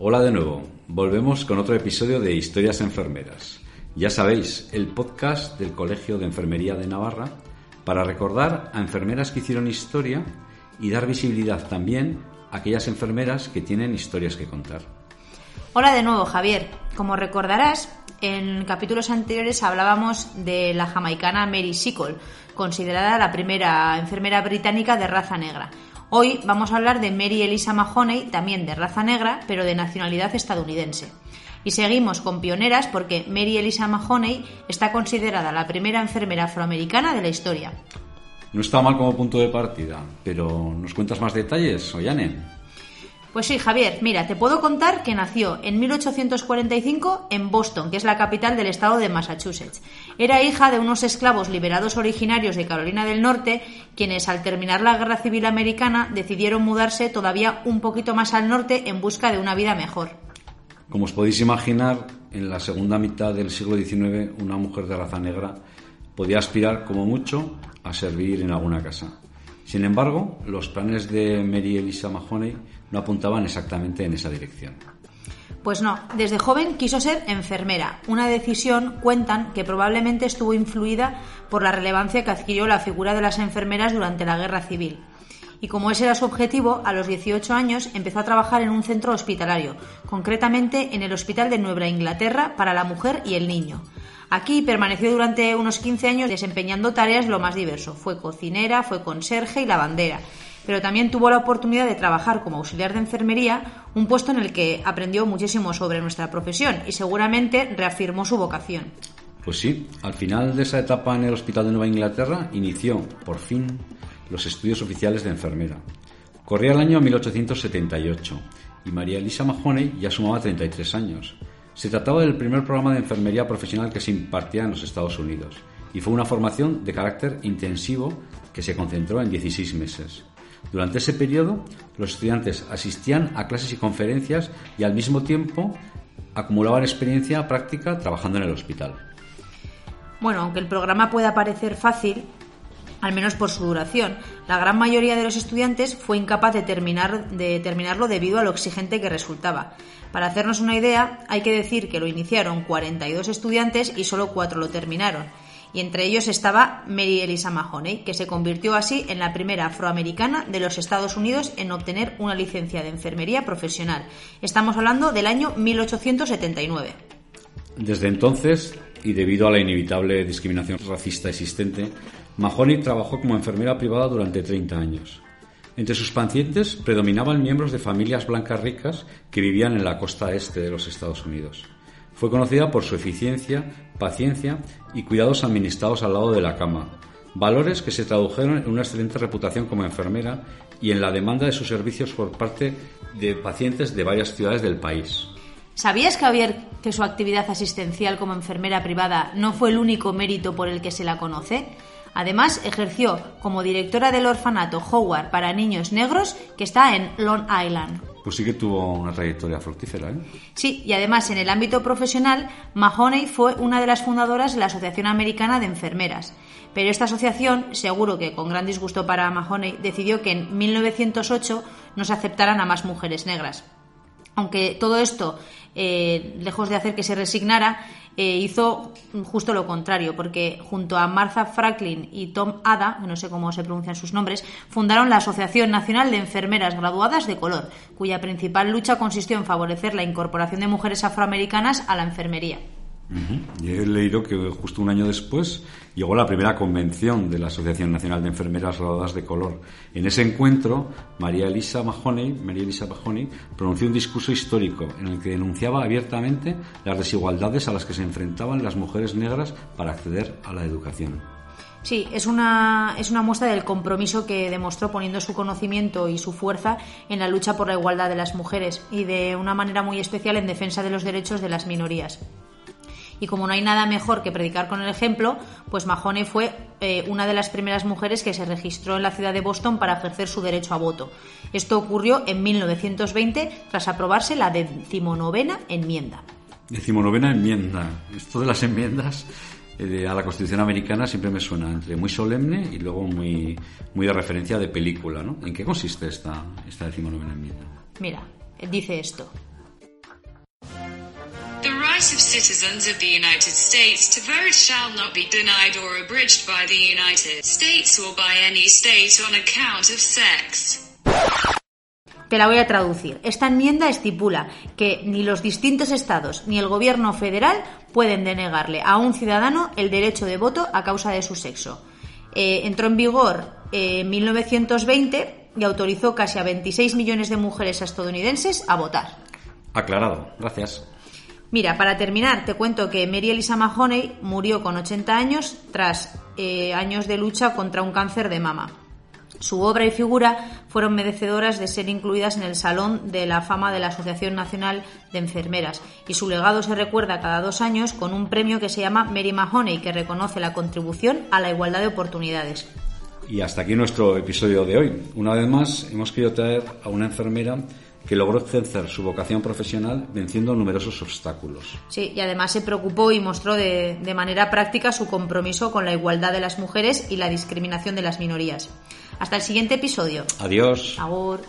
Hola de nuevo, volvemos con otro episodio de Historias Enfermeras. Ya sabéis, el podcast del Colegio de Enfermería de Navarra para recordar a enfermeras que hicieron historia y dar visibilidad también a aquellas enfermeras que tienen historias que contar. Hola de nuevo, Javier. Como recordarás, en capítulos anteriores hablábamos de la jamaicana Mary Sickle, considerada la primera enfermera británica de raza negra. Hoy vamos a hablar de Mary Elisa Mahoney, también de raza negra, pero de nacionalidad estadounidense. Y seguimos con pioneras porque Mary Elisa Mahoney está considerada la primera enfermera afroamericana de la historia. No está mal como punto de partida, pero ¿nos cuentas más detalles, Ollane? Pues sí, Javier, mira, te puedo contar que nació en 1845 en Boston, que es la capital del estado de Massachusetts. Era hija de unos esclavos liberados originarios de Carolina del Norte, quienes al terminar la Guerra Civil Americana decidieron mudarse todavía un poquito más al norte en busca de una vida mejor. Como os podéis imaginar, en la segunda mitad del siglo XIX una mujer de raza negra podía aspirar como mucho a servir en alguna casa. Sin embargo, los planes de Mary Elisa Mahoney no apuntaban exactamente en esa dirección. Pues no, desde joven quiso ser enfermera, una decisión, cuentan, que probablemente estuvo influida por la relevancia que adquirió la figura de las enfermeras durante la Guerra Civil. Y como ese era su objetivo, a los 18 años empezó a trabajar en un centro hospitalario, concretamente en el Hospital de Nueva Inglaterra para la mujer y el niño. Aquí permaneció durante unos 15 años desempeñando tareas lo más diverso. Fue cocinera, fue conserje y lavandera. Pero también tuvo la oportunidad de trabajar como auxiliar de enfermería, un puesto en el que aprendió muchísimo sobre nuestra profesión y seguramente reafirmó su vocación. Pues sí, al final de esa etapa en el Hospital de Nueva Inglaterra inició, por fin, los estudios oficiales de enfermera. Corría el año 1878 y María Elisa Mahoney ya sumaba 33 años. Se trataba del primer programa de enfermería profesional que se impartía en los Estados Unidos y fue una formación de carácter intensivo que se concentró en 16 meses. Durante ese periodo, los estudiantes asistían a clases y conferencias y al mismo tiempo acumulaban experiencia práctica trabajando en el hospital. Bueno, aunque el programa pueda parecer fácil, al menos por su duración. La gran mayoría de los estudiantes fue incapaz de, terminar, de terminarlo debido a lo exigente que resultaba. Para hacernos una idea, hay que decir que lo iniciaron 42 estudiantes y solo 4 lo terminaron. Y entre ellos estaba Mary Elisa Mahoney, que se convirtió así en la primera afroamericana de los Estados Unidos en obtener una licencia de enfermería profesional. Estamos hablando del año 1879. Desde entonces, y debido a la inevitable discriminación racista existente, Mahoney trabajó como enfermera privada durante 30 años. Entre sus pacientes predominaban miembros de familias blancas ricas que vivían en la costa este de los Estados Unidos. Fue conocida por su eficiencia, paciencia y cuidados administrados al lado de la cama, valores que se tradujeron en una excelente reputación como enfermera y en la demanda de sus servicios por parte de pacientes de varias ciudades del país. ¿Sabías, Javier, que su actividad asistencial como enfermera privada no fue el único mérito por el que se la conoce? Además, ejerció como directora del orfanato Howard para niños negros que está en Long Island. Pues sí que tuvo una trayectoria fructífera, ¿eh? Sí, y además en el ámbito profesional, Mahoney fue una de las fundadoras de la Asociación Americana de Enfermeras. Pero esta asociación, seguro que con gran disgusto para Mahoney, decidió que en 1908 no se aceptaran a más mujeres negras. Aunque todo esto, eh, lejos de hacer que se resignara, eh, hizo justo lo contrario, porque junto a Martha Franklin y Tom Ada, no sé cómo se pronuncian sus nombres, fundaron la Asociación Nacional de Enfermeras Graduadas de Color, cuya principal lucha consistió en favorecer la incorporación de mujeres afroamericanas a la enfermería. Y he leído que justo un año después llegó la primera convención de la Asociación Nacional de Enfermeras Graduadas de Color. En ese encuentro, María Elisa Mahoney, María Elisa Mahoney pronunció un discurso histórico en el que denunciaba abiertamente las desigualdades a las que se enfrentaban las mujeres negras para acceder a la educación. Sí, es una, es una muestra del compromiso que demostró poniendo su conocimiento y su fuerza en la lucha por la igualdad de las mujeres y de una manera muy especial en defensa de los derechos de las minorías. Y como no hay nada mejor que predicar con el ejemplo, pues Mahoney fue eh, una de las primeras mujeres que se registró en la ciudad de Boston para ejercer su derecho a voto. Esto ocurrió en 1920 tras aprobarse la decimonovena enmienda. Decimonovena enmienda. Esto de las enmiendas eh, a la Constitución americana siempre me suena entre muy solemne y luego muy, muy de referencia de película. ¿no? ¿En qué consiste esta, esta decimonovena enmienda? Mira, dice esto. The right of citizens of the United States to vote shall not be denied or abridged by the United States or by any state on account of sex. Te la voy a traducir. Esta enmienda estipula que ni los distintos estados ni el gobierno federal pueden denegarle a un ciudadano el derecho de voto a causa de su sexo. Eh, entró en vigor eh, en 1920 y autorizó casi a 26 millones de mujeres estadounidenses a votar. Aclarado, gracias. Mira, para terminar, te cuento que Mary Elisa Mahoney murió con 80 años tras eh, años de lucha contra un cáncer de mama. Su obra y figura fueron merecedoras de ser incluidas en el Salón de la Fama de la Asociación Nacional de Enfermeras y su legado se recuerda cada dos años con un premio que se llama Mary Mahoney, que reconoce la contribución a la igualdad de oportunidades. Y hasta aquí nuestro episodio de hoy. Una vez más, hemos querido traer a una enfermera que logró ejercer su vocación profesional venciendo numerosos obstáculos. Sí, y además se preocupó y mostró de, de manera práctica su compromiso con la igualdad de las mujeres y la discriminación de las minorías. Hasta el siguiente episodio. Adiós. Agur.